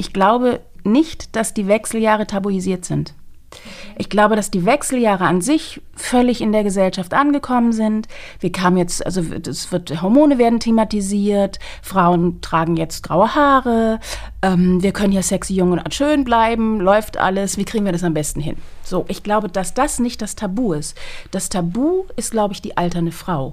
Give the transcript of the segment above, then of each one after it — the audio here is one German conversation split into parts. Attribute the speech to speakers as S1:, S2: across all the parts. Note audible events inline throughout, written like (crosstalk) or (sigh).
S1: ich glaube nicht, dass die Wechseljahre tabuisiert sind. Ich glaube, dass die Wechseljahre an sich völlig in der Gesellschaft angekommen sind. Wir kamen jetzt, also es wird, Hormone werden thematisiert, Frauen tragen jetzt graue Haare, ähm, wir können ja sexy, jung und schön bleiben, läuft alles, wie kriegen wir das am besten hin? So, ich glaube, dass das nicht das Tabu ist. Das Tabu ist, glaube ich, die alternde Frau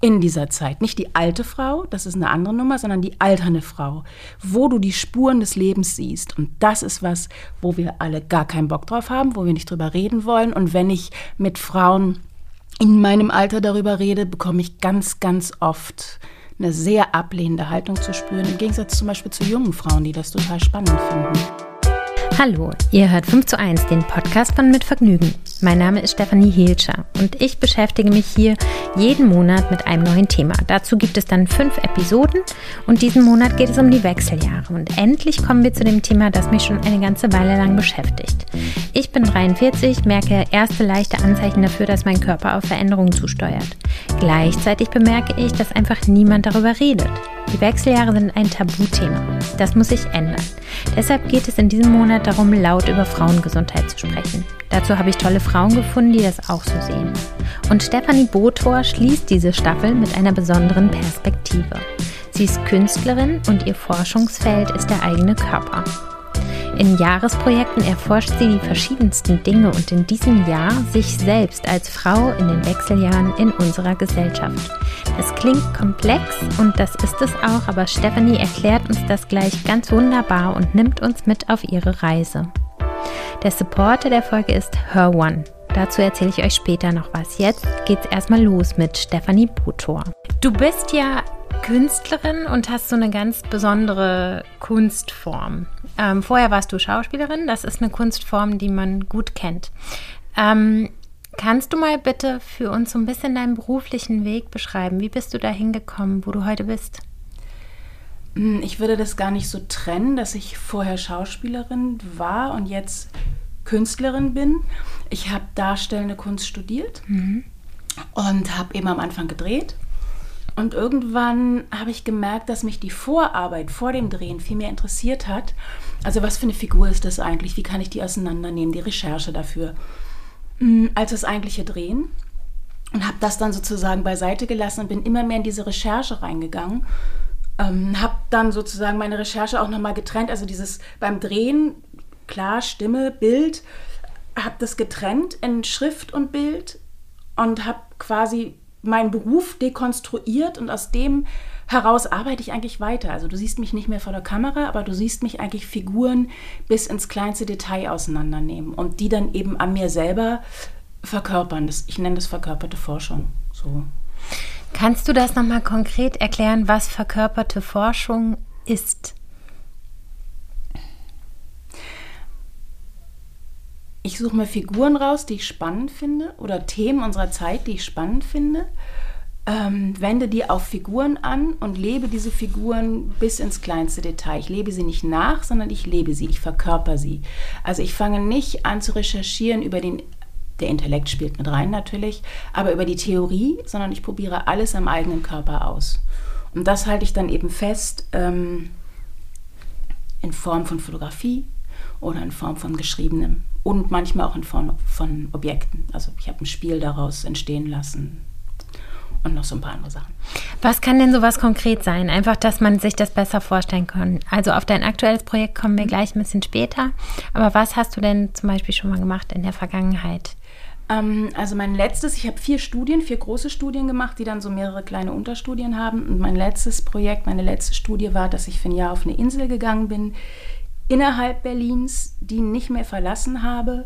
S1: in dieser Zeit. Nicht die alte Frau, das ist eine andere Nummer, sondern die alternde Frau, wo du die Spuren des Lebens siehst. Und das ist was, wo wir alle gar keinen Bock drauf haben, wo wir nicht drüber reden wollen. Und wenn ich mit Frauen in meinem Alter darüber rede, bekomme ich ganz, ganz oft eine sehr ablehnende Haltung zu spüren, im Gegensatz zum Beispiel zu jungen Frauen, die das total spannend finden.
S2: Hallo, ihr hört 5 zu 1, den Podcast von Mit Vergnügen. Mein Name ist Stefanie Hielscher und ich beschäftige mich hier jeden Monat mit einem neuen Thema. Dazu gibt es dann fünf Episoden und diesen Monat geht es um die Wechseljahre. Und endlich kommen wir zu dem Thema, das mich schon eine ganze Weile lang beschäftigt. Ich bin 43, merke erste leichte Anzeichen dafür, dass mein Körper auf Veränderungen zusteuert. Gleichzeitig bemerke ich, dass einfach niemand darüber redet. Die Wechseljahre sind ein Tabuthema. Das muss sich ändern. Deshalb geht es in diesem Monat darum, laut über Frauengesundheit zu sprechen. Dazu habe ich tolle Frauen gefunden, die das auch so sehen. Und Stefanie Botor schließt diese Staffel mit einer besonderen Perspektive. Sie ist Künstlerin und ihr Forschungsfeld ist der eigene Körper. In Jahresprojekten erforscht sie die verschiedensten Dinge und in diesem Jahr sich selbst als Frau in den Wechseljahren in unserer Gesellschaft. Es klingt komplex und das ist es auch, aber Stephanie erklärt uns das gleich ganz wunderbar und nimmt uns mit auf ihre Reise. Der Supporter der Folge ist Her One. Dazu erzähle ich euch später noch was. Jetzt geht's erstmal los mit Stephanie Butor. Du bist ja Künstlerin und hast so eine ganz besondere Kunstform. Ähm, vorher warst du Schauspielerin. Das ist eine Kunstform, die man gut kennt. Ähm, kannst du mal bitte für uns so ein bisschen deinen beruflichen Weg beschreiben? Wie bist du da hingekommen, wo du heute bist?
S1: Hm, ich würde das gar nicht so trennen, dass ich vorher Schauspielerin war und jetzt Künstlerin bin. Ich habe darstellende Kunst studiert mhm. und habe eben am Anfang gedreht und irgendwann habe ich gemerkt, dass mich die Vorarbeit vor dem Drehen viel mehr interessiert hat. Also was für eine Figur ist das eigentlich? Wie kann ich die auseinandernehmen? Die Recherche dafür. Mm, als das eigentliche Drehen. Und habe das dann sozusagen beiseite gelassen und bin immer mehr in diese Recherche reingegangen. Ähm, habe dann sozusagen meine Recherche auch nochmal getrennt. Also dieses beim Drehen, klar, Stimme, Bild, habe das getrennt in Schrift und Bild und habe quasi meinen Beruf dekonstruiert und aus dem heraus arbeite ich eigentlich weiter. Also du siehst mich nicht mehr vor der Kamera, aber du siehst mich eigentlich Figuren bis ins kleinste Detail auseinandernehmen und die dann eben an mir selber verkörpern. Das, ich nenne das verkörperte Forschung. So.
S2: Kannst du das nochmal konkret erklären, was verkörperte Forschung ist?
S1: Ich suche mir Figuren raus, die ich spannend finde oder Themen unserer Zeit, die ich spannend finde, ähm, wende die auf Figuren an und lebe diese Figuren bis ins kleinste Detail. Ich lebe sie nicht nach, sondern ich lebe sie, ich verkörper sie. Also ich fange nicht an zu recherchieren über den, der Intellekt spielt mit rein natürlich, aber über die Theorie, sondern ich probiere alles am eigenen Körper aus. Und das halte ich dann eben fest ähm, in Form von Fotografie oder in Form von geschriebenem und manchmal auch in Form von Objekten. Also ich habe ein Spiel daraus entstehen lassen und noch so ein paar andere Sachen.
S2: Was kann denn sowas konkret sein? Einfach, dass man sich das besser vorstellen kann. Also auf dein aktuelles Projekt kommen wir gleich ein bisschen später. Aber was hast du denn zum Beispiel schon mal gemacht in der Vergangenheit?
S1: Ähm, also mein letztes, ich habe vier Studien, vier große Studien gemacht, die dann so mehrere kleine Unterstudien haben. Und mein letztes Projekt, meine letzte Studie war, dass ich für ein Jahr auf eine Insel gegangen bin, innerhalb Berlins, die nicht mehr verlassen habe.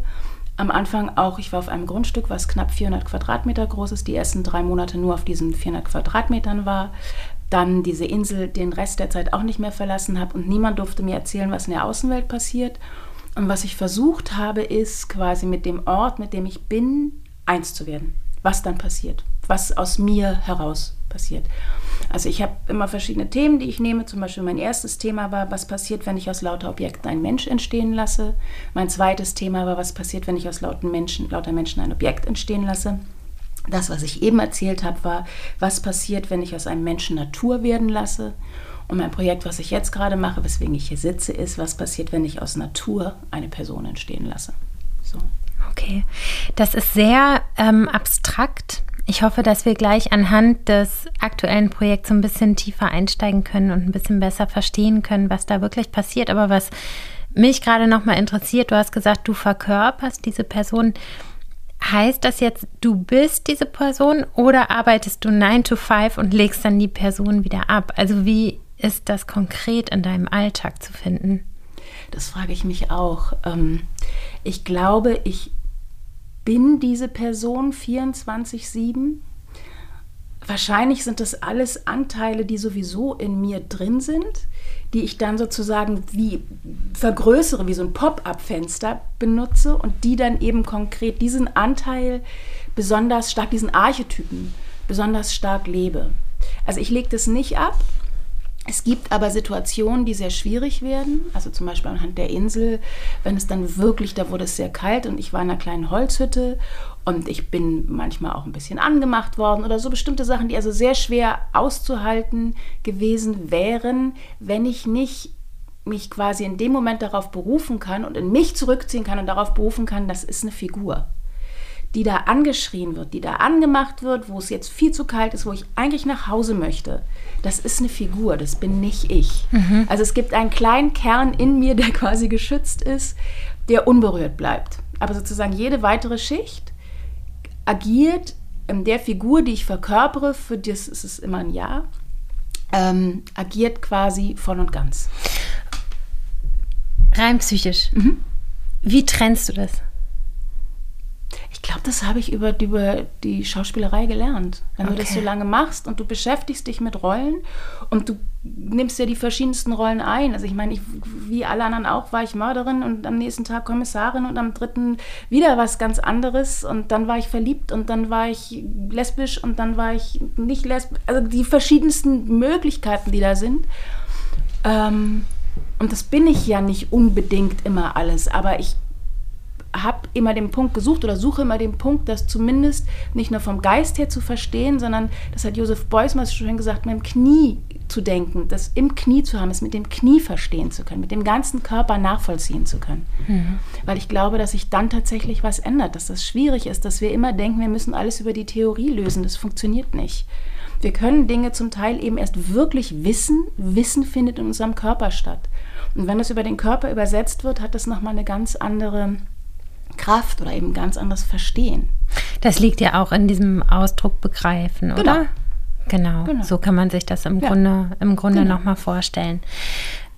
S1: Am Anfang auch, ich war auf einem Grundstück, was knapp 400 Quadratmeter groß ist, die ersten drei Monate nur auf diesen 400 Quadratmetern war. Dann diese Insel den Rest der Zeit auch nicht mehr verlassen habe und niemand durfte mir erzählen, was in der Außenwelt passiert. Und was ich versucht habe, ist quasi mit dem Ort, mit dem ich bin, eins zu werden. Was dann passiert, was aus mir heraus passiert. Also ich habe immer verschiedene Themen, die ich nehme. Zum Beispiel mein erstes Thema war, was passiert, wenn ich aus lauter Objekten einen Mensch entstehen lasse. Mein zweites Thema war, was passiert, wenn ich aus lauter Menschen, lauter Menschen ein Objekt entstehen lasse. Das, was ich eben erzählt habe, war, was passiert, wenn ich aus einem Menschen Natur werden lasse. Und mein Projekt, was ich jetzt gerade mache, weswegen ich hier sitze, ist, was passiert, wenn ich aus Natur eine Person entstehen lasse. So.
S2: Okay, das ist sehr ähm, abstrakt. Ich hoffe, dass wir gleich anhand des aktuellen Projekts so ein bisschen tiefer einsteigen können und ein bisschen besser verstehen können, was da wirklich passiert. Aber was mich gerade noch mal interessiert, du hast gesagt, du verkörperst diese Person. Heißt das jetzt, du bist diese Person oder arbeitest du 9 to 5 und legst dann die Person wieder ab? Also wie ist das konkret in deinem Alltag zu finden?
S1: Das frage ich mich auch. Ähm, ich glaube, ich bin diese Person 24-7. Wahrscheinlich sind das alles Anteile, die sowieso in mir drin sind, die ich dann sozusagen wie vergrößere, wie so ein Pop-up-Fenster benutze und die dann eben konkret diesen Anteil besonders stark, diesen Archetypen besonders stark lebe. Also ich lege das nicht ab, es gibt aber Situationen, die sehr schwierig werden. Also zum Beispiel anhand der Insel, wenn es dann wirklich, da wurde es sehr kalt und ich war in einer kleinen Holzhütte und ich bin manchmal auch ein bisschen angemacht worden oder so bestimmte Sachen, die also sehr schwer auszuhalten gewesen wären, wenn ich nicht mich quasi in dem Moment darauf berufen kann und in mich zurückziehen kann und darauf berufen kann, das ist eine Figur die da angeschrien wird, die da angemacht wird, wo es jetzt viel zu kalt ist, wo ich eigentlich nach Hause möchte, das ist eine Figur, das bin nicht ich. Mhm. Also es gibt einen kleinen Kern in mir, der (laughs) quasi geschützt ist, der unberührt bleibt. Aber sozusagen jede weitere Schicht agiert in der Figur, die ich verkörpere, für das ist es immer ein Ja, ähm, agiert quasi voll und ganz.
S2: Rein psychisch. Mhm. Wie trennst du das?
S1: Ich glaube, das habe ich über, über die Schauspielerei gelernt. Wenn okay. du das so lange machst und du beschäftigst dich mit Rollen und du nimmst ja die verschiedensten Rollen ein. Also ich meine, ich, wie alle anderen auch, war ich Mörderin und am nächsten Tag Kommissarin und am dritten wieder was ganz anderes und dann war ich verliebt und dann war ich lesbisch und dann war ich nicht lesbisch. Also die verschiedensten Möglichkeiten, die da sind. Ähm, und das bin ich ja nicht unbedingt immer alles, aber ich habe immer den Punkt gesucht oder suche immer den Punkt, das zumindest nicht nur vom Geist her zu verstehen, sondern, das hat Josef Beuys mal schon gesagt, mit dem Knie zu denken, das im Knie zu haben, es mit dem Knie verstehen zu können, mit dem ganzen Körper nachvollziehen zu können. Mhm. Weil ich glaube, dass sich dann tatsächlich was ändert, dass das schwierig ist, dass wir immer denken, wir müssen alles über die Theorie lösen. Das funktioniert nicht. Wir können Dinge zum Teil eben erst wirklich wissen. Wissen findet in unserem Körper statt. Und wenn das über den Körper übersetzt wird, hat das nochmal eine ganz andere Kraft oder eben ganz anderes Verstehen.
S2: Das liegt ja auch in diesem Ausdruck begreifen, genau. oder? Genau. genau. So kann man sich das im ja. Grunde, im Grunde genau. nochmal vorstellen.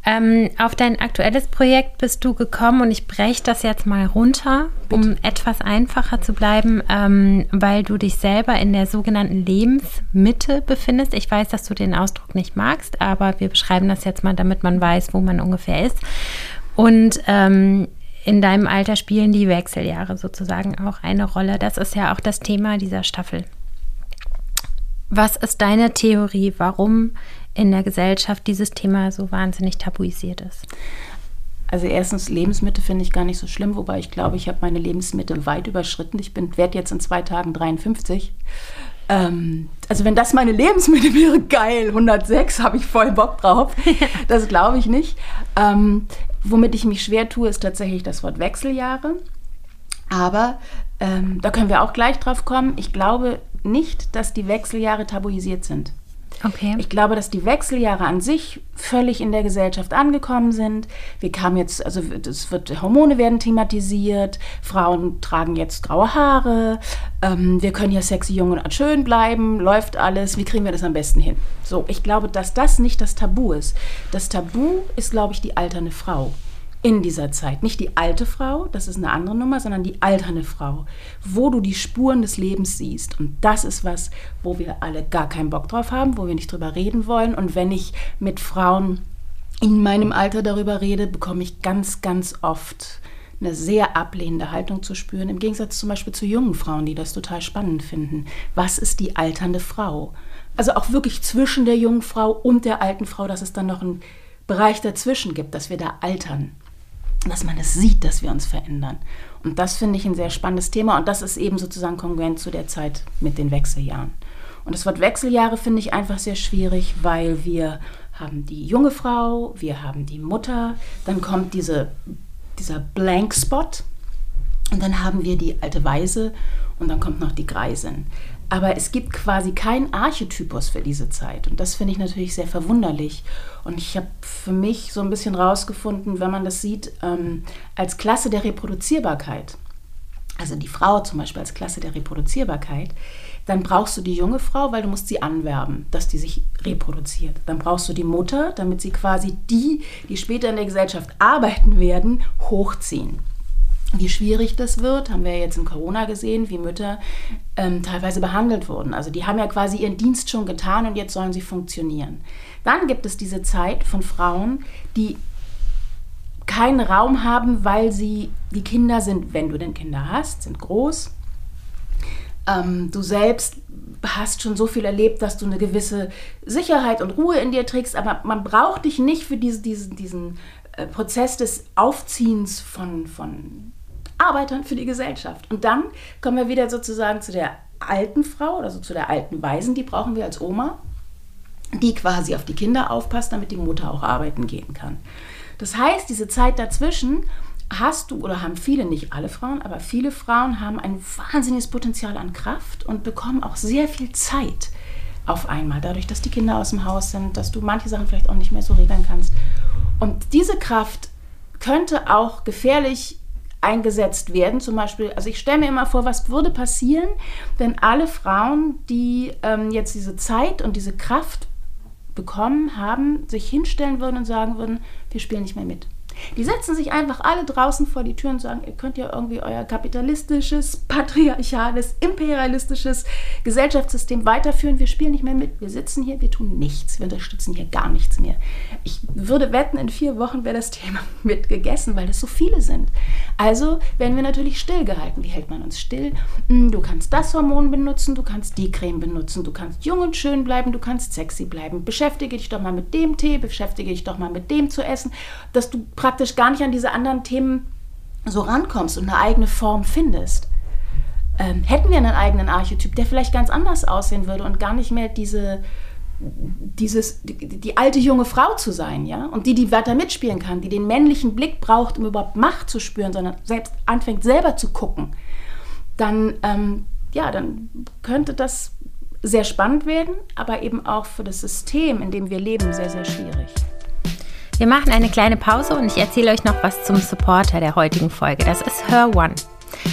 S2: Ähm, auf dein aktuelles Projekt bist du gekommen und ich breche das jetzt mal runter, Bitte. um etwas einfacher zu bleiben, ähm, weil du dich selber in der sogenannten Lebensmitte befindest. Ich weiß, dass du den Ausdruck nicht magst, aber wir beschreiben das jetzt mal, damit man weiß, wo man ungefähr ist. Und ähm, in deinem Alter spielen die Wechseljahre sozusagen auch eine Rolle. Das ist ja auch das Thema dieser Staffel. Was ist deine Theorie, warum in der Gesellschaft dieses Thema so wahnsinnig tabuisiert ist?
S1: Also erstens, Lebensmitte finde ich gar nicht so schlimm, wobei ich glaube, ich habe meine Lebensmitte weit überschritten. Ich werde jetzt in zwei Tagen 53. Ähm, also wenn das meine Lebensmitte wäre, geil, 106, habe ich voll Bock drauf. (laughs) Das glaube ich nicht. Ähm, womit ich mich schwer tue, ist tatsächlich das Wort Wechseljahre. Aber ähm, da können wir auch gleich drauf kommen. Ich glaube nicht, dass die Wechseljahre tabuisiert sind. Okay. Ich glaube, dass die Wechseljahre an sich völlig in der Gesellschaft angekommen sind. Wir kamen jetzt, also es wird, Hormone werden thematisiert, Frauen tragen jetzt graue Haare, ähm, wir können ja sexy, jung und schön bleiben, läuft alles, wie kriegen wir das am besten hin? So, ich glaube, dass das nicht das Tabu ist. Das Tabu ist, glaube ich, die alternde Frau in dieser Zeit. Nicht die alte Frau, das ist eine andere Nummer, sondern die alternde Frau, wo du die Spuren des Lebens siehst. Und das ist was, wo wir alle gar keinen Bock drauf haben, wo wir nicht drüber reden wollen. Und wenn ich mit Frauen in meinem Alter darüber rede, bekomme ich ganz, ganz oft eine sehr ablehnende Haltung zu spüren, im Gegensatz zum Beispiel zu jungen Frauen, die das total spannend finden. Was ist die alternde Frau? Also auch wirklich zwischen der jungen Frau und der alten Frau, dass es dann noch einen Bereich dazwischen gibt, dass wir da altern dass man es sieht, dass wir uns verändern. Und das finde ich ein sehr spannendes Thema und das ist eben sozusagen kongruent zu der Zeit mit den Wechseljahren. Und das Wort Wechseljahre finde ich einfach sehr schwierig, weil wir haben die junge Frau, wir haben die Mutter, dann kommt diese, dieser Blank Spot und dann haben wir die alte Weise und dann kommt noch die Greisin. Aber es gibt quasi keinen Archetypus für diese Zeit. Und das finde ich natürlich sehr verwunderlich. Und ich habe für mich so ein bisschen rausgefunden, wenn man das sieht, ähm, als Klasse der Reproduzierbarkeit, also die Frau zum Beispiel als Klasse der Reproduzierbarkeit, dann brauchst du die junge Frau, weil du musst sie anwerben, dass die sich reproduziert. Dann brauchst du die Mutter, damit sie quasi die, die später in der Gesellschaft arbeiten werden, hochziehen. Wie schwierig das wird, haben wir jetzt in Corona gesehen, wie Mütter ähm, teilweise behandelt wurden. Also die haben ja quasi ihren Dienst schon getan und jetzt sollen sie funktionieren. Dann gibt es diese Zeit von Frauen, die keinen Raum haben, weil sie, die Kinder sind, wenn du denn Kinder hast, sind groß. Ähm, du selbst hast schon so viel erlebt, dass du eine gewisse Sicherheit und Ruhe in dir trägst, aber man braucht dich nicht für diese, diesen, diesen äh, Prozess des Aufziehens von, von Arbeitern für die Gesellschaft. Und dann kommen wir wieder sozusagen zu der alten Frau, also zu der alten Waisen, die brauchen wir als Oma, die quasi auf die Kinder aufpasst, damit die Mutter auch arbeiten gehen kann. Das heißt, diese Zeit dazwischen hast du oder haben viele, nicht alle Frauen, aber viele Frauen haben ein wahnsinniges Potenzial an Kraft und bekommen auch sehr viel Zeit auf einmal, dadurch, dass die Kinder aus dem Haus sind, dass du manche Sachen vielleicht auch nicht mehr so regeln kannst. Und diese Kraft könnte auch gefährlich eingesetzt werden. Zum Beispiel, also ich stelle mir immer vor, was würde passieren, wenn alle Frauen, die ähm, jetzt diese Zeit und diese Kraft bekommen haben, sich hinstellen würden und sagen würden, wir spielen nicht mehr mit. Die setzen sich einfach alle draußen vor die Tür und sagen, ihr könnt ja irgendwie euer kapitalistisches, patriarchales, imperialistisches Gesellschaftssystem weiterführen. Wir spielen nicht mehr mit. Wir sitzen hier, wir tun nichts. Wir unterstützen hier gar nichts mehr. Ich würde wetten, in vier Wochen wäre das Thema (laughs) mitgegessen, weil es so viele sind. Also werden wir natürlich stillgehalten. Wie hält man uns still? Hm, du kannst das Hormon benutzen, du kannst die Creme benutzen, du kannst jung und schön bleiben, du kannst sexy bleiben. Beschäftige dich doch mal mit dem Tee, beschäftige dich doch mal mit dem zu essen, dass du praktisch gar nicht an diese anderen Themen so rankommst und eine eigene Form findest. Ähm, hätten wir einen eigenen Archetyp, der vielleicht ganz anders aussehen würde und gar nicht mehr diese, dieses, die, die, alte junge Frau zu sein, ja, und die, die weiter mitspielen kann, die den männlichen Blick braucht, um überhaupt Macht zu spüren, sondern selbst anfängt selber zu gucken, dann, ähm, ja, dann könnte das sehr spannend werden, aber eben auch für das System, in dem wir leben, sehr, sehr schwierig.
S2: Wir machen eine kleine Pause und ich erzähle euch noch was zum Supporter der heutigen Folge. Das ist Her One.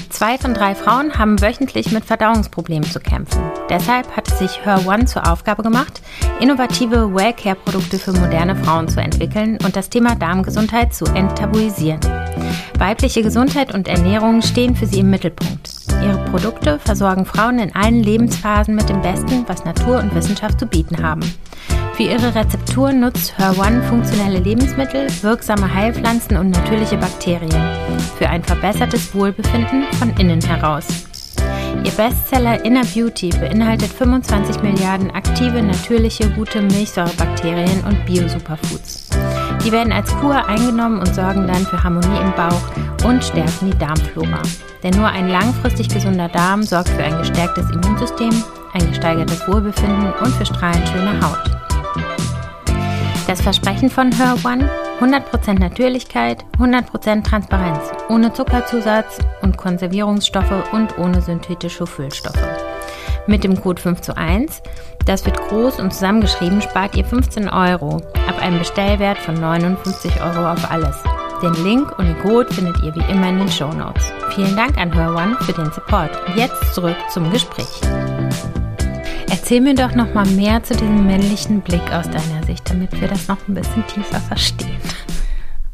S2: Zwei von drei Frauen haben wöchentlich mit Verdauungsproblemen zu kämpfen. Deshalb hat es sich Her One zur Aufgabe gemacht, innovative Wellcare-Produkte für moderne Frauen zu entwickeln und das Thema Darmgesundheit zu enttabuisieren. Weibliche Gesundheit und Ernährung stehen für sie im Mittelpunkt. Ihre Produkte versorgen Frauen in allen Lebensphasen mit dem Besten, was Natur und Wissenschaft zu bieten haben. Für ihre Rezeptur nutzt Her One funktionelle Lebensmittel, wirksame Heilpflanzen und natürliche Bakterien für ein verbessertes Wohlbefinden von innen heraus. Ihr Bestseller Inner Beauty beinhaltet 25 Milliarden aktive, natürliche, gute Milchsäurebakterien und Bio-Superfoods. Die werden als Kur eingenommen und sorgen dann für Harmonie im Bauch und stärken die Darmflora. Denn nur ein langfristig gesunder Darm sorgt für ein gestärktes Immunsystem, ein gesteigertes Wohlbefinden und für strahlend schöne Haut. Das Versprechen von Her One: 100% Natürlichkeit, 100% Transparenz, ohne Zuckerzusatz und Konservierungsstoffe und ohne synthetische Füllstoffe. Mit dem Code 5 zu 1, das wird groß und zusammengeschrieben, spart ihr 15 Euro ab einem Bestellwert von 59 Euro auf alles. Den Link und den Code findet ihr wie immer in den Show Notes. Vielen Dank an Her One für den Support. Jetzt zurück zum Gespräch. Erzähl mir doch noch mal mehr zu diesem männlichen Blick aus deiner Sicht, damit wir das noch ein bisschen tiefer verstehen.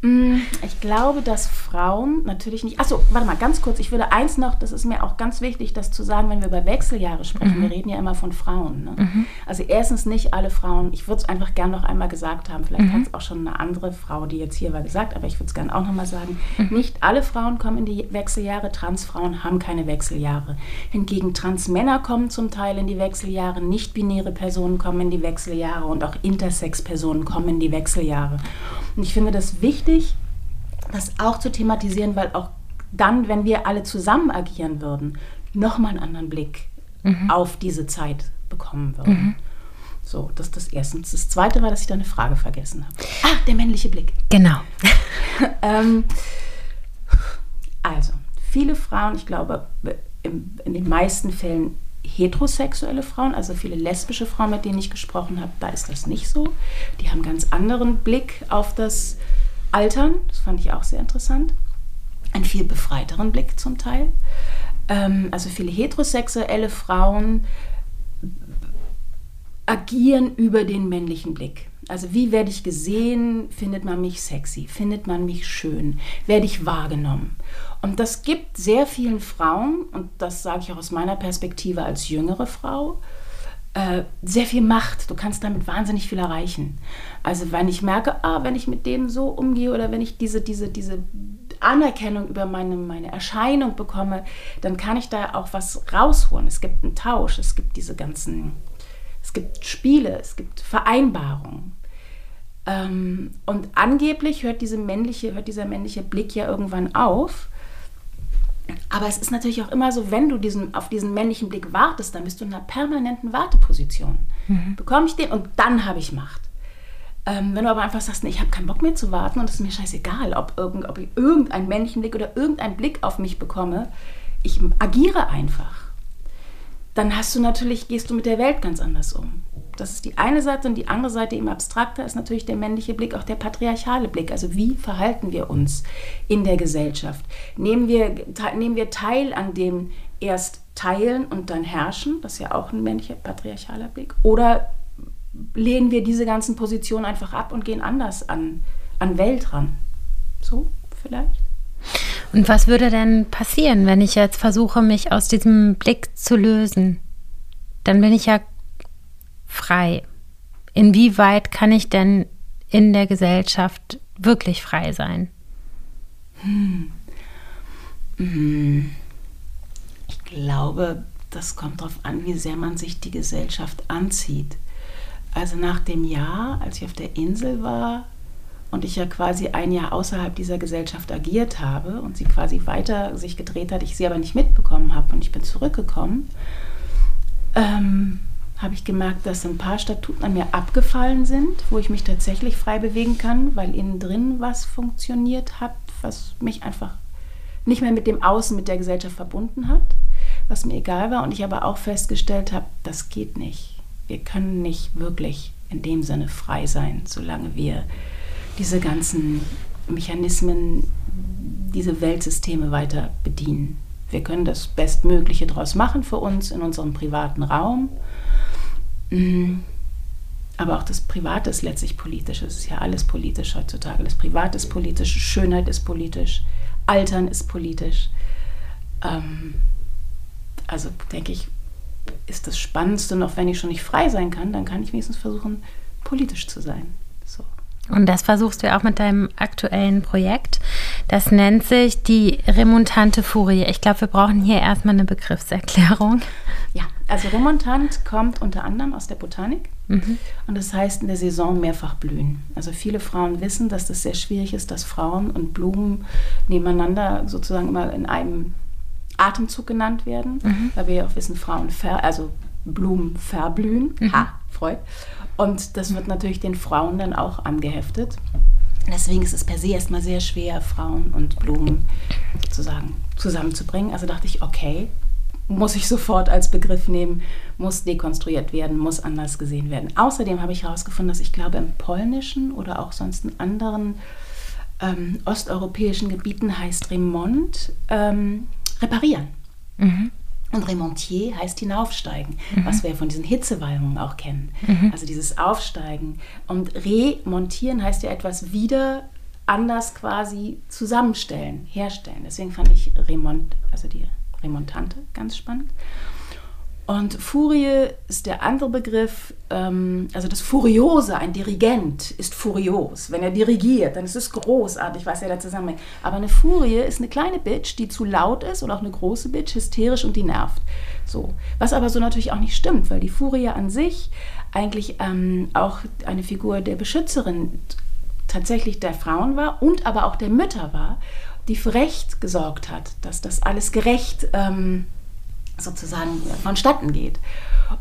S1: Mm, ich glaube, dass Frauen natürlich nicht. Achso, warte mal, ganz kurz. Ich würde eins noch, das ist mir auch ganz wichtig, das zu sagen, wenn wir über Wechseljahre sprechen. Mhm. Wir reden ja immer von Frauen. Ne? Mhm. Also, erstens nicht alle Frauen. Ich würde es einfach gern noch einmal gesagt haben. Vielleicht mhm. hat es auch schon eine andere Frau, die jetzt hier war, gesagt, aber ich würde es gerne auch noch mal sagen. Mhm. Nicht alle Frauen kommen in die Wechseljahre. Transfrauen haben keine Wechseljahre. Hingegen Transmänner kommen zum Teil in die Wechseljahre. Nicht-binäre Personen kommen in die Wechseljahre und auch Intersex-Personen kommen in die Wechseljahre. Und ich finde das wichtig, das auch zu thematisieren, weil auch dann, wenn wir alle zusammen agieren würden, nochmal einen anderen Blick mhm. auf diese Zeit bekommen würden. Mhm. So, das ist das Erste. Das Zweite war, dass ich da eine Frage vergessen habe. Ah, der männliche Blick.
S2: Genau. (laughs)
S1: ähm, also, viele Frauen, ich glaube, in, in den meisten Fällen heterosexuelle Frauen, also viele lesbische Frauen, mit denen ich gesprochen habe, da ist das nicht so. Die haben einen ganz anderen Blick auf das Altern. Das fand ich auch sehr interessant. Einen viel befreiteren Blick zum Teil. Ähm, also viele heterosexuelle Frauen agieren über den männlichen Blick. Also wie werde ich gesehen? Findet man mich sexy? Findet man mich schön? Werde ich wahrgenommen? Und das gibt sehr vielen Frauen, und das sage ich auch aus meiner Perspektive als jüngere Frau, äh, sehr viel Macht. Du kannst damit wahnsinnig viel erreichen. Also wenn ich merke, ah, wenn ich mit dem so umgehe oder wenn ich diese, diese, diese Anerkennung über meine, meine Erscheinung bekomme, dann kann ich da auch was rausholen. Es gibt einen Tausch, es gibt diese ganzen, es gibt Spiele, es gibt Vereinbarungen. Ähm, und angeblich hört, diese männliche, hört dieser männliche Blick ja irgendwann auf. Aber es ist natürlich auch immer so, wenn du diesen, auf diesen männlichen Blick wartest, dann bist du in einer permanenten Warteposition. Mhm. Bekomme ich den und dann habe ich Macht. Ähm, wenn du aber einfach sagst, nee, ich habe keinen Bock mehr zu warten und es ist mir scheißegal, ob, irgend, ob ich irgendeinen männlichen Blick oder irgendeinen Blick auf mich bekomme, ich agiere einfach. Dann hast du natürlich, gehst du mit der Welt ganz anders um. Das ist die eine Seite und die andere Seite eben abstrakter ist natürlich der männliche Blick, auch der patriarchale Blick. Also wie verhalten wir uns in der Gesellschaft? Nehmen wir, nehmen wir teil an dem erst teilen und dann herrschen, das ist ja auch ein männlicher patriarchaler Blick, oder lehnen wir diese ganzen Positionen einfach ab und gehen anders an, an Welt ran? So vielleicht?
S2: Und was würde denn passieren, wenn ich jetzt versuche, mich aus diesem Blick zu lösen? Dann bin ich ja frei? Inwieweit kann ich denn in der Gesellschaft wirklich frei sein? Hm.
S1: hm. Ich glaube, das kommt darauf an, wie sehr man sich die Gesellschaft anzieht. Also nach dem Jahr, als ich auf der Insel war und ich ja quasi ein Jahr außerhalb dieser Gesellschaft agiert habe und sie quasi weiter sich gedreht hat, ich sie aber nicht mitbekommen habe und ich bin zurückgekommen, ähm, habe ich gemerkt, dass ein paar Statuten an mir abgefallen sind, wo ich mich tatsächlich frei bewegen kann, weil innen drin was funktioniert hat, was mich einfach nicht mehr mit dem Außen, mit der Gesellschaft verbunden hat, was mir egal war. Und ich aber auch festgestellt habe, das geht nicht. Wir können nicht wirklich in dem Sinne frei sein, solange wir diese ganzen Mechanismen, diese Weltsysteme weiter bedienen. Wir können das Bestmögliche daraus machen für uns in unserem privaten Raum. Aber auch das Private ist letztlich politisch. Es ist ja alles politisch heutzutage. Das Private ist politisch, Schönheit ist politisch, Altern ist politisch. Ähm, also denke ich, ist das Spannendste noch, wenn ich schon nicht frei sein kann, dann kann ich wenigstens versuchen, politisch zu sein.
S2: Und das versuchst du auch mit deinem aktuellen Projekt. Das nennt sich die remontante Furie. Ich glaube, wir brauchen hier erstmal eine Begriffserklärung.
S1: Ja, also remontant kommt unter anderem aus der Botanik mhm. und das heißt in der Saison mehrfach blühen. Also viele Frauen wissen, dass das sehr schwierig ist, dass Frauen und Blumen nebeneinander sozusagen immer in einem Atemzug genannt werden, mhm. weil wir ja auch wissen, Frauen, ver also Blumen verblühen. Mhm. Ha, Freud. Und das wird natürlich den Frauen dann auch angeheftet. Deswegen ist es per se erstmal sehr schwer, Frauen und Blumen sozusagen zusammenzubringen. Also dachte ich, okay, muss ich sofort als Begriff nehmen, muss dekonstruiert werden, muss anders gesehen werden. Außerdem habe ich herausgefunden, dass ich glaube, im Polnischen oder auch sonst in anderen ähm, osteuropäischen Gebieten heißt Remont ähm, reparieren. Mhm. Und Remontier heißt hinaufsteigen, mhm. was wir von diesen Hitzewallungen auch kennen. Mhm. Also dieses Aufsteigen. Und remontieren heißt ja etwas wieder anders quasi zusammenstellen, herstellen. Deswegen fand ich Remont, also die Remontante ganz spannend. Und Furie ist der andere Begriff, ähm, also das Furiose, ein Dirigent ist furios. Wenn er dirigiert, dann ist es großartig, was er da zusammenhängt. Aber eine Furie ist eine kleine Bitch, die zu laut ist oder auch eine große Bitch, hysterisch und die nervt. So. Was aber so natürlich auch nicht stimmt, weil die Furie an sich eigentlich ähm, auch eine Figur der Beschützerin tatsächlich der Frauen war und aber auch der Mütter war, die für Recht gesorgt hat, dass das alles gerecht ähm, sozusagen vonstatten geht.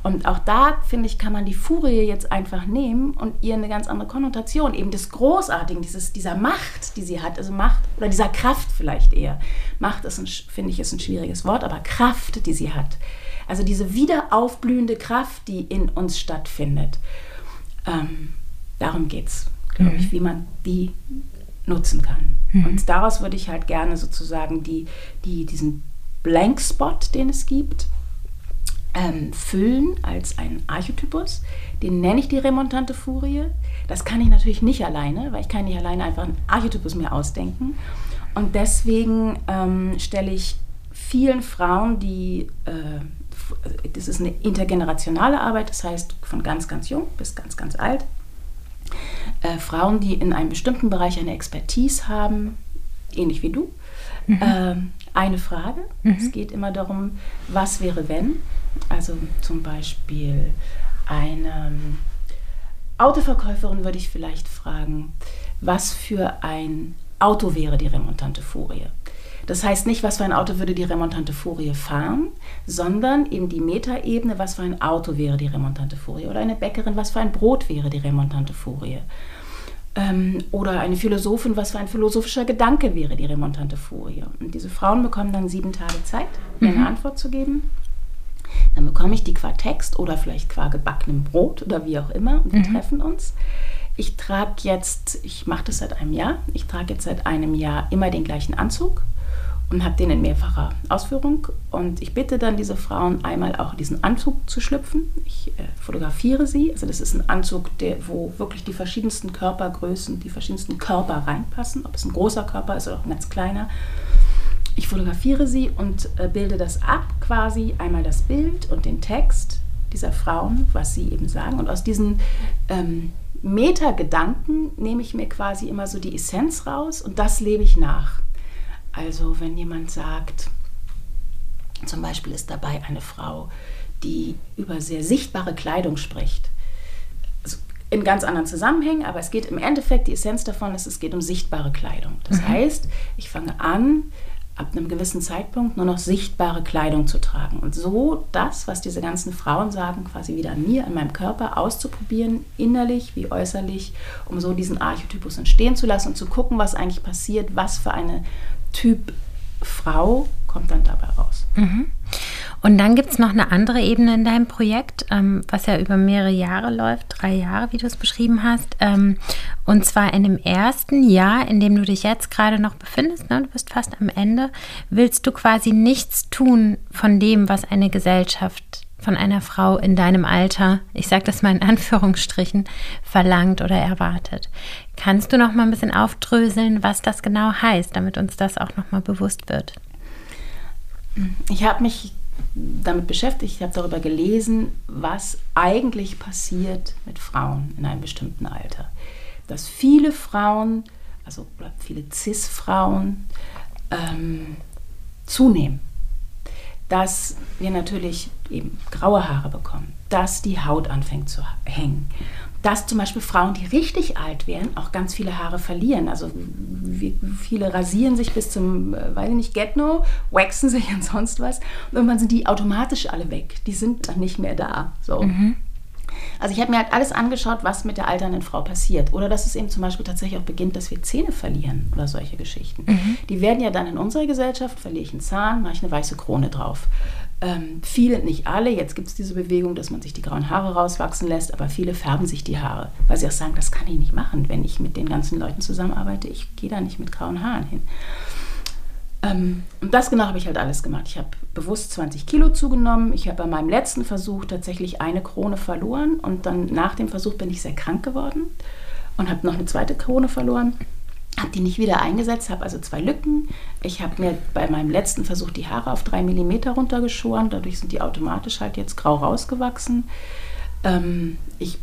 S1: Und auch da, finde ich, kann man die Furie jetzt einfach nehmen und ihr eine ganz andere Konnotation, eben des Großartigen, dieses, dieser Macht, die sie hat, also Macht oder dieser Kraft vielleicht eher. Macht ist, ein, finde ich, ist ein schwieriges Wort, aber Kraft, die sie hat. Also diese wieder aufblühende Kraft, die in uns stattfindet. Ähm, darum geht es, glaube mhm. ich, wie man die nutzen kann. Mhm. Und daraus würde ich halt gerne sozusagen die, die, diesen Blank Spot, den es gibt, ähm, füllen als einen Archetypus. Den nenne ich die remontante Furie. Das kann ich natürlich nicht alleine, weil ich kann nicht alleine einfach einen Archetypus mir ausdenken. Und deswegen ähm, stelle ich vielen Frauen, die, äh, das ist eine intergenerationale Arbeit, das heißt von ganz, ganz jung bis ganz, ganz alt, äh, Frauen, die in einem bestimmten Bereich eine Expertise haben, ähnlich wie du, mhm. eine Frage. Mhm. Es geht immer darum, was wäre wenn. Also zum Beispiel eine Autoverkäuferin würde ich vielleicht fragen, was für ein Auto wäre die remontante Furie. Das heißt nicht, was für ein Auto würde die remontante Furie fahren, sondern eben die Metaebene, was für ein Auto wäre die remontante Furie. Oder eine Bäckerin, was für ein Brot wäre die remontante Furie. Ähm, oder eine Philosophin, was für ein philosophischer Gedanke wäre die remontante Furie. Und diese Frauen bekommen dann sieben Tage Zeit, mir mhm. eine Antwort zu geben. Dann bekomme ich die qua Text oder vielleicht qua gebackenem Brot oder wie auch immer und wir mhm. treffen uns. Ich trage jetzt, ich mache das seit einem Jahr, ich trage jetzt seit einem Jahr immer den gleichen Anzug und habe den in mehrfacher Ausführung. Und ich bitte dann diese Frauen einmal auch diesen Anzug zu schlüpfen. Ich äh, fotografiere sie. Also das ist ein Anzug, der, wo wirklich die verschiedensten Körpergrößen, die verschiedensten Körper reinpassen, ob es ein großer Körper ist oder auch ein ganz kleiner. Ich fotografiere sie und äh, bilde das ab, quasi einmal das Bild und den Text dieser Frauen, was sie eben sagen. Und aus diesen ähm, Metagedanken nehme ich mir quasi immer so die Essenz raus und das lebe ich nach. Also wenn jemand sagt, zum Beispiel ist dabei eine Frau, die über sehr sichtbare Kleidung spricht, also in ganz anderen Zusammenhängen, aber es geht im Endeffekt, die Essenz davon ist, es geht um sichtbare Kleidung. Das mhm. heißt, ich fange an, ab einem gewissen Zeitpunkt nur noch sichtbare Kleidung zu tragen. Und so das, was diese ganzen Frauen sagen, quasi wieder an mir, an meinem Körper auszuprobieren, innerlich wie äußerlich, um so diesen Archetypus entstehen zu lassen und zu gucken, was eigentlich passiert, was für eine Typ Frau kommt dann dabei raus.
S2: Mhm. Und dann gibt es noch eine andere Ebene in deinem Projekt, ähm, was ja über mehrere Jahre läuft, drei Jahre, wie du es beschrieben hast. Ähm, und zwar in dem ersten Jahr, in dem du dich jetzt gerade noch befindest, ne, du bist fast am Ende, willst du quasi nichts tun von dem, was eine Gesellschaft von einer Frau in deinem Alter, ich sage das mal in Anführungsstrichen, verlangt oder erwartet. Kannst du noch mal ein bisschen aufdröseln, was das genau heißt, damit uns das auch noch mal bewusst wird?
S1: Ich habe mich damit beschäftigt, ich habe darüber gelesen, was eigentlich passiert mit Frauen in einem bestimmten Alter. Dass viele Frauen, also viele CIS-Frauen, ähm, zunehmen dass wir natürlich eben graue Haare bekommen, dass die Haut anfängt zu hängen, dass zum Beispiel Frauen, die richtig alt werden, auch ganz viele Haare verlieren. Also viele rasieren sich bis zum, äh, weiß ich nicht, Getno, waxen sich und sonst was. Und irgendwann sind die automatisch alle weg. Die sind dann nicht mehr da. So. Mhm. Also ich habe mir halt alles angeschaut, was mit der alternden Frau passiert. Oder dass es eben zum Beispiel tatsächlich auch beginnt, dass wir Zähne verlieren oder solche Geschichten. Mhm. Die werden ja dann in unserer Gesellschaft, verliere ich einen Zahn, mache ich eine weiße Krone drauf. Ähm, viele, nicht alle, jetzt gibt es diese Bewegung, dass man sich die grauen Haare rauswachsen lässt, aber viele färben sich die Haare, weil sie auch sagen, das kann ich nicht machen, wenn ich mit den ganzen Leuten zusammenarbeite. Ich gehe da nicht mit grauen Haaren hin. Ähm, und das genau habe ich halt alles gemacht. Ich habe bewusst 20 Kilo zugenommen. Ich habe bei meinem letzten Versuch tatsächlich eine Krone verloren und dann nach dem Versuch bin ich sehr krank geworden und habe noch eine zweite Krone verloren. Habe die nicht wieder eingesetzt, habe also zwei Lücken. Ich habe mir bei meinem letzten Versuch die Haare auf drei Millimeter runtergeschoren. Dadurch sind die automatisch halt jetzt grau rausgewachsen. Ähm, ich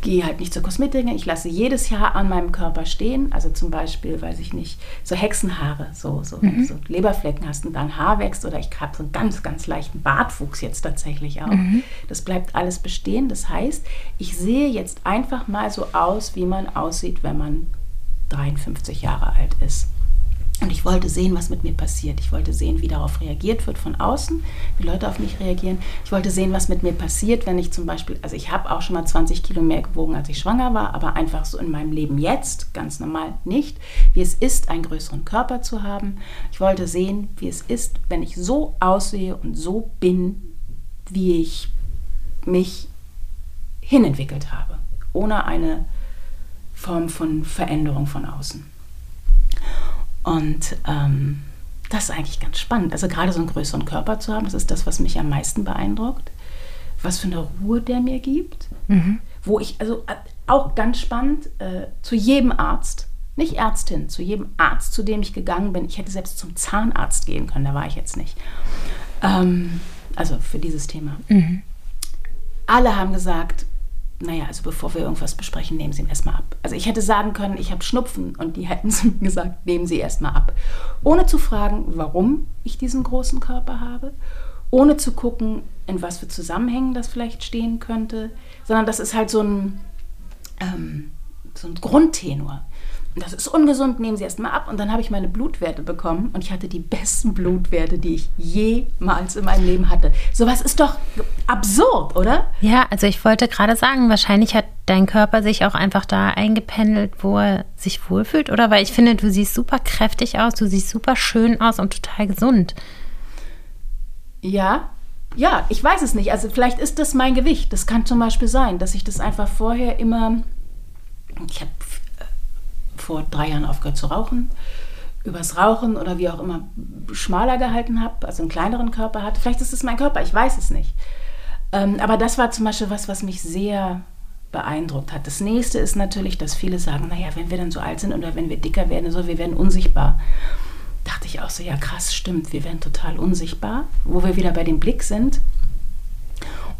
S1: gehe halt nicht zur Kosmetikerin, ich lasse jedes Jahr an meinem Körper stehen. Also zum Beispiel, weiß ich nicht, so Hexenhaare, so, so, mhm. so Leberflecken hast und dann Haar wächst oder ich habe so einen ganz, ganz leichten Bartwuchs jetzt tatsächlich auch. Mhm. Das bleibt alles bestehen. Das heißt, ich sehe jetzt einfach mal so aus, wie man aussieht, wenn man 53 Jahre alt ist. Und ich wollte sehen, was mit mir passiert. Ich wollte sehen, wie darauf reagiert wird von außen, wie Leute auf mich reagieren. Ich wollte sehen, was mit mir passiert, wenn ich zum Beispiel, also ich habe auch schon mal 20 Kilo mehr gewogen, als ich schwanger war, aber einfach so in meinem Leben jetzt, ganz normal nicht, wie es ist, einen größeren Körper zu haben. Ich wollte sehen, wie es ist, wenn ich so aussehe und so bin, wie ich mich hinentwickelt habe, ohne eine Form von Veränderung von außen. Und ähm, das ist eigentlich ganz spannend. Also gerade so einen größeren Körper zu haben, das ist das, was mich am meisten beeindruckt. Was für eine Ruhe der mir gibt. Mhm. Wo ich, also äh, auch ganz spannend, äh, zu jedem Arzt, nicht Ärztin, zu jedem Arzt, zu dem ich gegangen bin, ich hätte selbst zum Zahnarzt gehen können, da war ich jetzt nicht. Ähm, also für dieses Thema. Mhm. Alle haben gesagt, naja, also bevor wir irgendwas besprechen, nehmen Sie ihn erstmal ab. Also ich hätte sagen können, ich habe Schnupfen und die hätten (laughs) zu gesagt, nehmen Sie erstmal ab. Ohne zu fragen, warum ich diesen großen Körper habe, ohne zu gucken, in was für Zusammenhängen das vielleicht stehen könnte, sondern das ist halt so ein, ähm, so ein Grundtenor das ist ungesund, nehmen Sie erstmal ab. Und dann habe ich meine Blutwerte bekommen und ich hatte die besten Blutwerte, die ich jemals in meinem Leben hatte. Sowas ist doch absurd, oder?
S2: Ja, also ich wollte gerade sagen, wahrscheinlich hat dein Körper sich auch einfach da eingependelt, wo er sich wohlfühlt, oder? Weil ich finde, du siehst super kräftig aus, du siehst super schön aus und total gesund.
S1: Ja, ja, ich weiß es nicht. Also vielleicht ist das mein Gewicht. Das kann zum Beispiel sein, dass ich das einfach vorher immer. Ich habe vor drei Jahren aufgehört zu rauchen, übers Rauchen oder wie auch immer schmaler gehalten habe, also einen kleineren Körper hatte. Vielleicht ist es mein Körper, ich weiß es nicht. Ähm, aber das war zum Beispiel was, was mich sehr beeindruckt hat. Das nächste ist natürlich, dass viele sagen, naja, wenn wir dann so alt sind oder wenn wir dicker werden, so, wir werden unsichtbar. Dachte ich auch so, ja krass, stimmt, wir werden total unsichtbar, wo wir wieder bei dem Blick sind.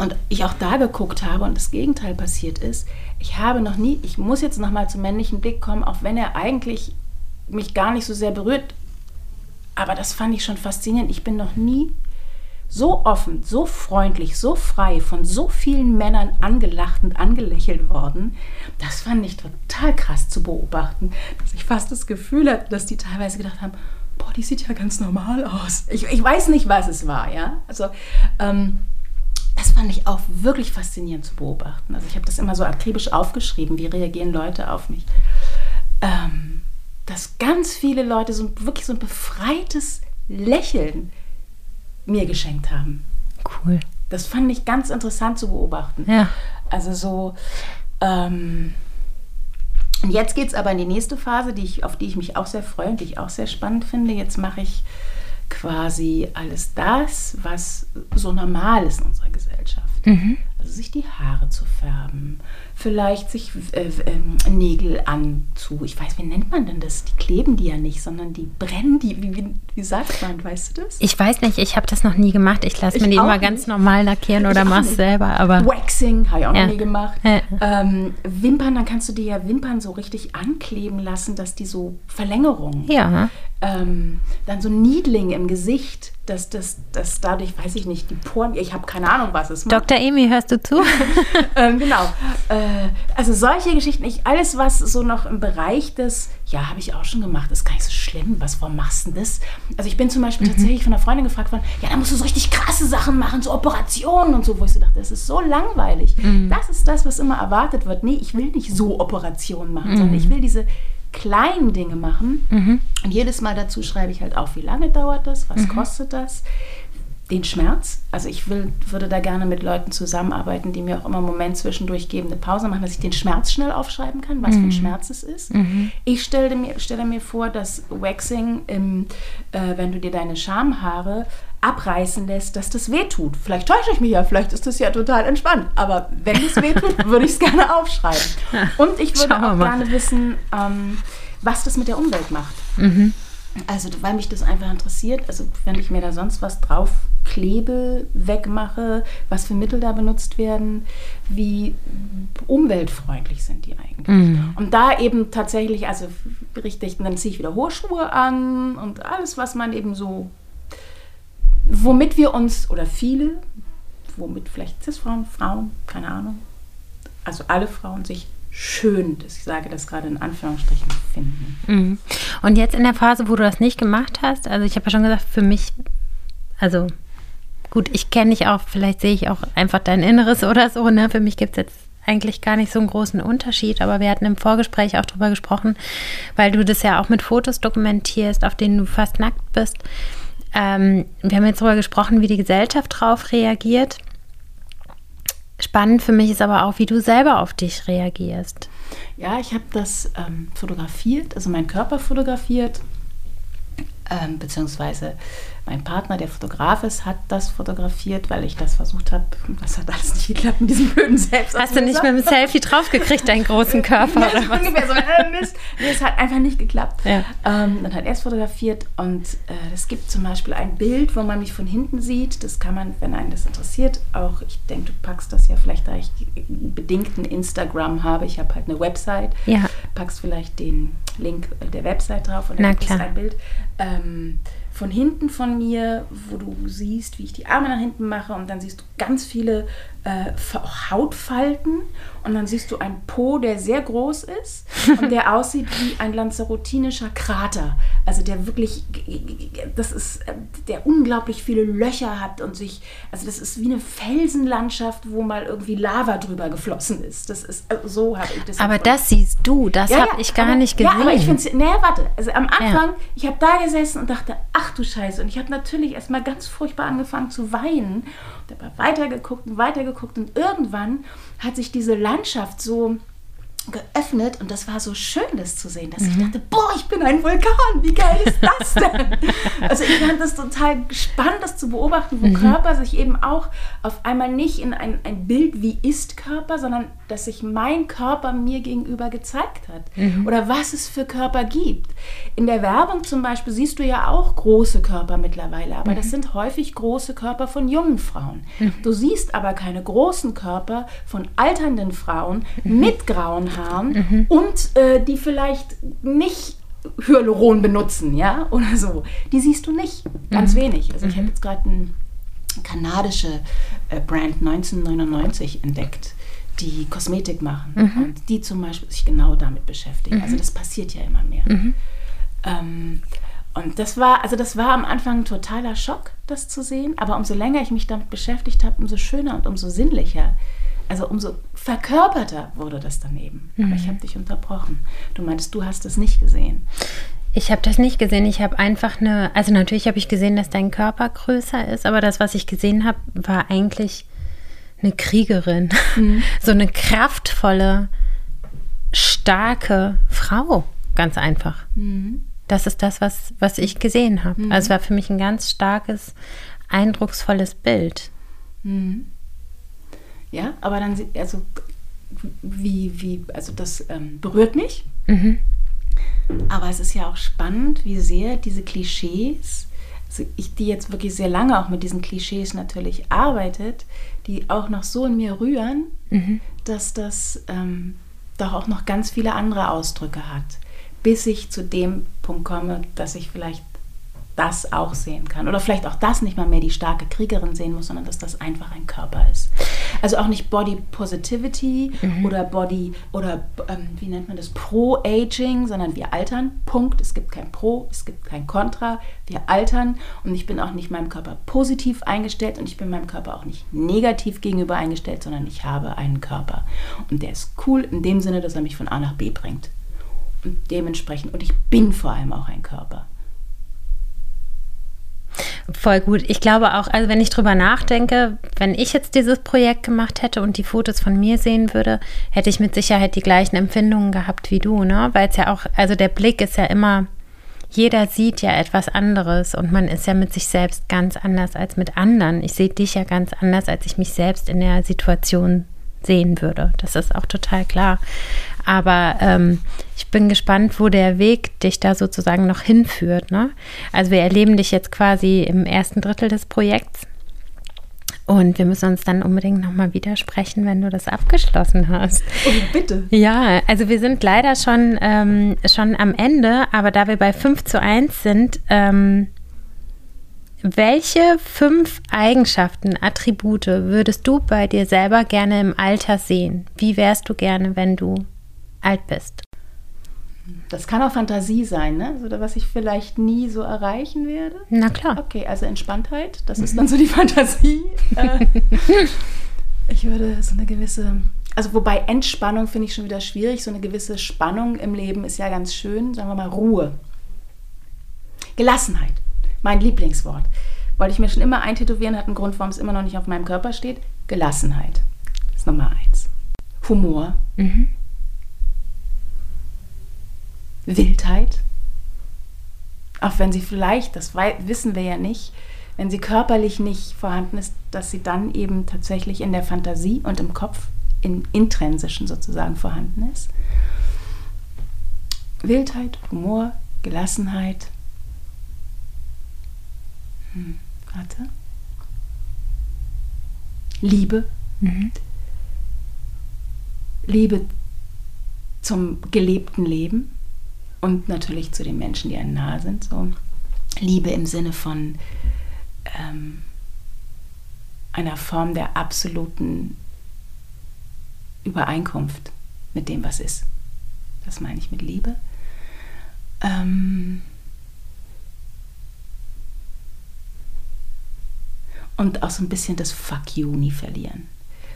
S1: Und ich auch da geguckt habe und das Gegenteil passiert ist, ich habe noch nie, ich muss jetzt nochmal zum männlichen Blick kommen, auch wenn er eigentlich mich gar nicht so sehr berührt. Aber das fand ich schon faszinierend. Ich bin noch nie so offen, so freundlich, so frei von so vielen Männern angelacht und angelächelt worden. Das fand ich total krass zu beobachten, dass ich fast das Gefühl hatte, dass die teilweise gedacht haben, boah, die sieht ja ganz normal aus. Ich, ich weiß nicht, was es war, ja. Also ähm, das fand ich auch wirklich faszinierend zu beobachten. Also ich habe das immer so akribisch aufgeschrieben, wie reagieren Leute auf mich. Ähm, dass ganz viele Leute so wirklich so ein befreites Lächeln mir geschenkt haben.
S2: Cool.
S1: Das fand ich ganz interessant zu beobachten.
S2: Ja.
S1: Also so. Ähm, und jetzt geht es aber in die nächste Phase, die ich, auf die ich mich auch sehr freue und die ich auch sehr spannend finde. Jetzt mache ich quasi alles das, was so normal ist in unserer Gesellschaft. Mhm. Also sich die Haare zu färben, vielleicht sich äh, äh, Nägel anzu. Ich weiß, wie nennt man denn das? Die kleben die ja nicht, sondern die brennen die. Wie, wie, wie sagt man, weißt du das?
S2: Ich weiß nicht, ich habe das noch nie gemacht. Ich lasse mir die immer nicht. ganz normal lackieren oder mach's selber. Aber
S1: Waxing habe ich auch ja. noch nie gemacht. Ja. Ähm, Wimpern, dann kannst du dir ja Wimpern so richtig ankleben lassen, dass die so Verlängerungen.
S2: Ja.
S1: Ähm, dann so Niedling im Gesicht dass das dass dadurch, weiß ich nicht, die Poren, ich habe keine Ahnung, was es
S2: macht. Dr. Amy, hörst du zu? (laughs)
S1: ähm, genau. Äh, also solche Geschichten, ich, alles, was so noch im Bereich des, ja, habe ich auch schon gemacht, ist gar nicht so schlimm, was, warum machst du das? Also ich bin zum Beispiel mhm. tatsächlich von einer Freundin gefragt worden, ja, da musst du so richtig krasse Sachen machen, so Operationen und so, wo ich so dachte, das ist so langweilig. Mhm. Das ist das, was immer erwartet wird. Nee, ich will nicht so Operationen machen, mhm. sondern ich will diese kleinen Dinge machen. Mhm. Und jedes Mal dazu schreibe ich halt auch, wie lange dauert das, was mhm. kostet das, den Schmerz. Also ich will, würde da gerne mit Leuten zusammenarbeiten, die mir auch immer einen Moment zwischendurch geben, eine Pause machen, dass ich den Schmerz schnell aufschreiben kann, was mhm. für ein mhm. Schmerz es ist. Mhm. Ich stelle mir, stelle mir vor, dass Waxing, im, äh, wenn du dir deine Schamhaare abreißen lässt, dass das wehtut. Vielleicht täusche ich mich ja, vielleicht ist das ja total entspannt. Aber wenn es wehtut, (laughs) würde ich es gerne aufschreiben. Und ich würde auch gerne wissen, ähm, was das mit der Umwelt macht. Mhm. Also, weil mich das einfach interessiert, also wenn ich mir da sonst was drauf klebe, wegmache, was für Mittel da benutzt werden, wie umweltfreundlich sind die eigentlich. Mhm. Und da eben tatsächlich, also richtig, dann ziehe ich wieder hohe Schuhe an und alles, was man eben so womit wir uns, oder viele, womit vielleicht Cis-Frauen, Frauen, keine Ahnung, also alle Frauen sich schön, ich sage das gerade in Anführungsstrichen, finden.
S2: Mhm. Und jetzt in der Phase, wo du das nicht gemacht hast, also ich habe ja schon gesagt, für mich, also gut, ich kenne dich auch, vielleicht sehe ich auch einfach dein Inneres oder so, ne? Für mich gibt es jetzt eigentlich gar nicht so einen großen Unterschied, aber wir hatten im Vorgespräch auch darüber gesprochen, weil du das ja auch mit Fotos dokumentierst, auf denen du fast nackt bist. Ähm, wir haben jetzt darüber gesprochen, wie die Gesellschaft drauf reagiert. Spannend für mich ist aber auch, wie du selber auf dich reagierst.
S1: Ja, ich habe das ähm, fotografiert, also meinen Körper fotografiert, ähm, beziehungsweise mein Partner, der Fotograf ist, hat das fotografiert, weil ich das versucht habe. Das hat alles nicht geklappt mit diesem blöden Selbst.
S2: Hast du nicht mit dem Selfie draufgekriegt, deinen großen Körper?
S1: ja, was? ungefähr so. Äh, Mist. Nee, es hat einfach nicht geklappt. Ja. Ähm, dann hat er es fotografiert und äh, es gibt zum Beispiel ein Bild, wo man mich von hinten sieht. Das kann man, wenn einen das interessiert, auch, ich denke, du packst das ja vielleicht, da ich bedingten Instagram habe. Ich habe halt eine Website. Ja. Packst vielleicht den Link der Website drauf und dann gibt es ein Bild. Ähm, von hinten von mir, wo du siehst, wie ich die Arme nach hinten mache und dann siehst du ganz viele äh, Hautfalten und dann siehst du einen Po, der sehr groß ist (laughs) und der aussieht wie ein lanzarotinischer Krater. Also der wirklich, das ist, der unglaublich viele Löcher hat und sich, also das ist wie eine Felsenlandschaft, wo mal irgendwie Lava drüber geflossen ist. Das ist, also so habe ich das.
S2: Aber das siehst du, das ja, habe ich gar
S1: aber,
S2: nicht gesehen. Ja,
S1: aber ich finde es, naja, warte, also am Anfang, ja. ich habe da gesessen und dachte, ach du Scheiße, und ich habe natürlich erstmal ganz furchtbar angefangen zu weinen habe weitergeguckt und weitergeguckt und irgendwann hat sich diese Landschaft so geöffnet und das war so schön, das zu sehen, dass mhm. ich dachte, boah, ich bin ein Vulkan, wie geil ist das denn? (laughs) also ich fand das total spannend, das zu beobachten, wo mhm. Körper sich eben auch auf einmal nicht in ein, ein Bild wie ist Körper, sondern dass sich mein Körper mir gegenüber gezeigt hat mhm. oder was es für Körper gibt. In der Werbung zum Beispiel siehst du ja auch große Körper mittlerweile, aber das mhm. sind häufig große Körper von jungen Frauen. Mhm. Du siehst aber keine großen Körper von alternden Frauen mhm. mit grauen Haaren mhm. und äh, die vielleicht nicht Hyaluron benutzen, ja, oder so. Die siehst du nicht, ganz mhm. wenig. Also ich habe jetzt gerade eine kanadische äh, Brand 1999 entdeckt die Kosmetik machen mhm. und die zum Beispiel sich genau damit beschäftigen. Mhm. Also das passiert ja immer mehr. Mhm. Ähm, und das war, also das war am Anfang ein totaler Schock, das zu sehen. Aber umso länger ich mich damit beschäftigt habe, umso schöner und umso sinnlicher. Also umso verkörperter wurde das daneben. Aber ich mhm. habe dich unterbrochen. Du meintest, du hast es nicht gesehen.
S2: Ich habe das nicht gesehen. Ich habe einfach eine, also natürlich habe ich gesehen, dass dein Körper größer ist, aber das, was ich gesehen habe, war eigentlich eine Kriegerin, mhm. (laughs) so eine kraftvolle, starke Frau, ganz einfach. Mhm. Das ist das, was, was ich gesehen habe. Mhm. Also es war für mich ein ganz starkes, eindrucksvolles Bild.
S1: Mhm. Ja, aber dann, also wie, wie, also das ähm, berührt mich. Mhm. Aber es ist ja auch spannend, wie sehr diese Klischees also ich, die jetzt wirklich sehr lange auch mit diesen Klischees natürlich arbeitet, die auch noch so in mir rühren, mhm. dass das ähm, doch auch noch ganz viele andere Ausdrücke hat, bis ich zu dem Punkt komme, dass ich vielleicht das auch sehen kann. Oder vielleicht auch das nicht mal mehr die starke Kriegerin sehen muss, sondern dass das einfach ein Körper ist. Also auch nicht Body Positivity mhm. oder Body oder ähm, wie nennt man das Pro-Aging, sondern wir altern. Punkt. Es gibt kein Pro, es gibt kein Contra. Wir altern und ich bin auch nicht meinem Körper positiv eingestellt und ich bin meinem Körper auch nicht negativ gegenüber eingestellt, sondern ich habe einen Körper. Und der ist cool in dem Sinne, dass er mich von A nach B bringt. Und dementsprechend, und ich bin vor allem auch ein Körper.
S2: Voll gut. Ich glaube auch, also wenn ich drüber nachdenke, wenn ich jetzt dieses Projekt gemacht hätte und die Fotos von mir sehen würde, hätte ich mit Sicherheit die gleichen Empfindungen gehabt wie du, ne? Weil es ja auch, also der Blick ist ja immer, jeder sieht ja etwas anderes und man ist ja mit sich selbst ganz anders als mit anderen. Ich sehe dich ja ganz anders, als ich mich selbst in der Situation sehen würde. Das ist auch total klar. Aber ähm, ich bin gespannt, wo der Weg dich da sozusagen noch hinführt. Ne? Also wir erleben dich jetzt quasi im ersten Drittel des Projekts. Und wir müssen uns dann unbedingt nochmal widersprechen, wenn du das abgeschlossen hast.
S1: Oh, bitte.
S2: Ja, also wir sind leider schon, ähm, schon am Ende, aber da wir bei 5 zu 1 sind, ähm, welche fünf Eigenschaften, Attribute würdest du bei dir selber gerne im Alter sehen? Wie wärst du gerne, wenn du alt bist.
S1: Das kann auch Fantasie sein, ne? Oder was ich vielleicht nie so erreichen werde.
S2: Na klar.
S1: Okay, also Entspanntheit, das ist dann so die (laughs) Fantasie. Äh, ich würde so eine gewisse, also wobei Entspannung finde ich schon wieder schwierig. So eine gewisse Spannung im Leben ist ja ganz schön. Sagen wir mal Ruhe. Gelassenheit, mein Lieblingswort. Wollte ich mir schon immer eintätowieren, hat einen Grund, warum es immer noch nicht auf meinem Körper steht. Gelassenheit ist Nummer eins. Humor. Mhm. Wildheit. Auch wenn sie vielleicht, das wissen wir ja nicht, wenn sie körperlich nicht vorhanden ist, dass sie dann eben tatsächlich in der Fantasie und im Kopf, im intrinsischen sozusagen vorhanden ist. Wildheit, Humor, Gelassenheit. Hm, warte. Liebe. Mhm. Liebe zum gelebten Leben und natürlich zu den Menschen, die einem nahe sind. So. Liebe im Sinne von ähm, einer Form der absoluten Übereinkunft mit dem, was ist. Das meine ich mit Liebe. Ähm und auch so ein bisschen das Fuck you nie verlieren.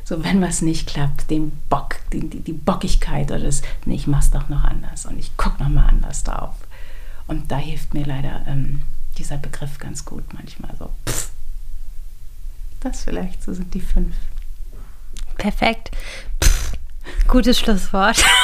S1: So, wenn was nicht klappt, den Bock, die, die, die Bockigkeit oder das, nee, ich mach's doch noch anders und ich guck noch mal anders drauf. Und da hilft mir leider ähm, dieser Begriff ganz gut manchmal so. Pff. Das vielleicht, so sind die fünf.
S2: Perfekt. Pff. Gutes Schlusswort. (laughs)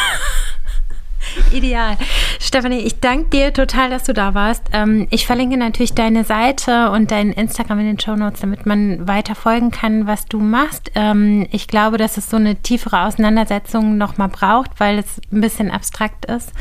S2: (laughs) Ideal. Stefanie, ich danke dir total, dass du da warst. Ähm, ich verlinke natürlich deine Seite und dein Instagram in den Show Notes, damit man weiter folgen kann, was du machst. Ähm, ich glaube, dass es so eine tiefere Auseinandersetzung nochmal braucht, weil es ein bisschen abstrakt ist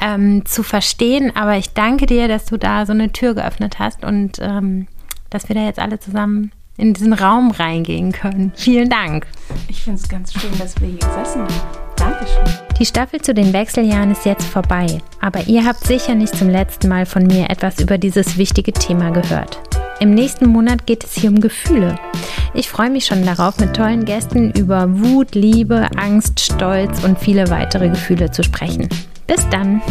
S2: ähm, zu verstehen. Aber ich danke dir, dass du da so eine Tür geöffnet hast und ähm, dass wir da jetzt alle zusammen in diesen Raum reingehen können. Vielen Dank.
S1: Ich finde es ganz schön, dass wir hier gesessen haben. Dankeschön.
S2: Die Staffel zu den Wechseljahren ist jetzt vorbei, aber ihr habt sicher nicht zum letzten Mal von mir etwas über dieses wichtige Thema gehört. Im nächsten Monat geht es hier um Gefühle. Ich freue mich schon darauf, mit tollen Gästen über Wut, Liebe, Angst, Stolz und viele weitere Gefühle zu sprechen. Bis dann!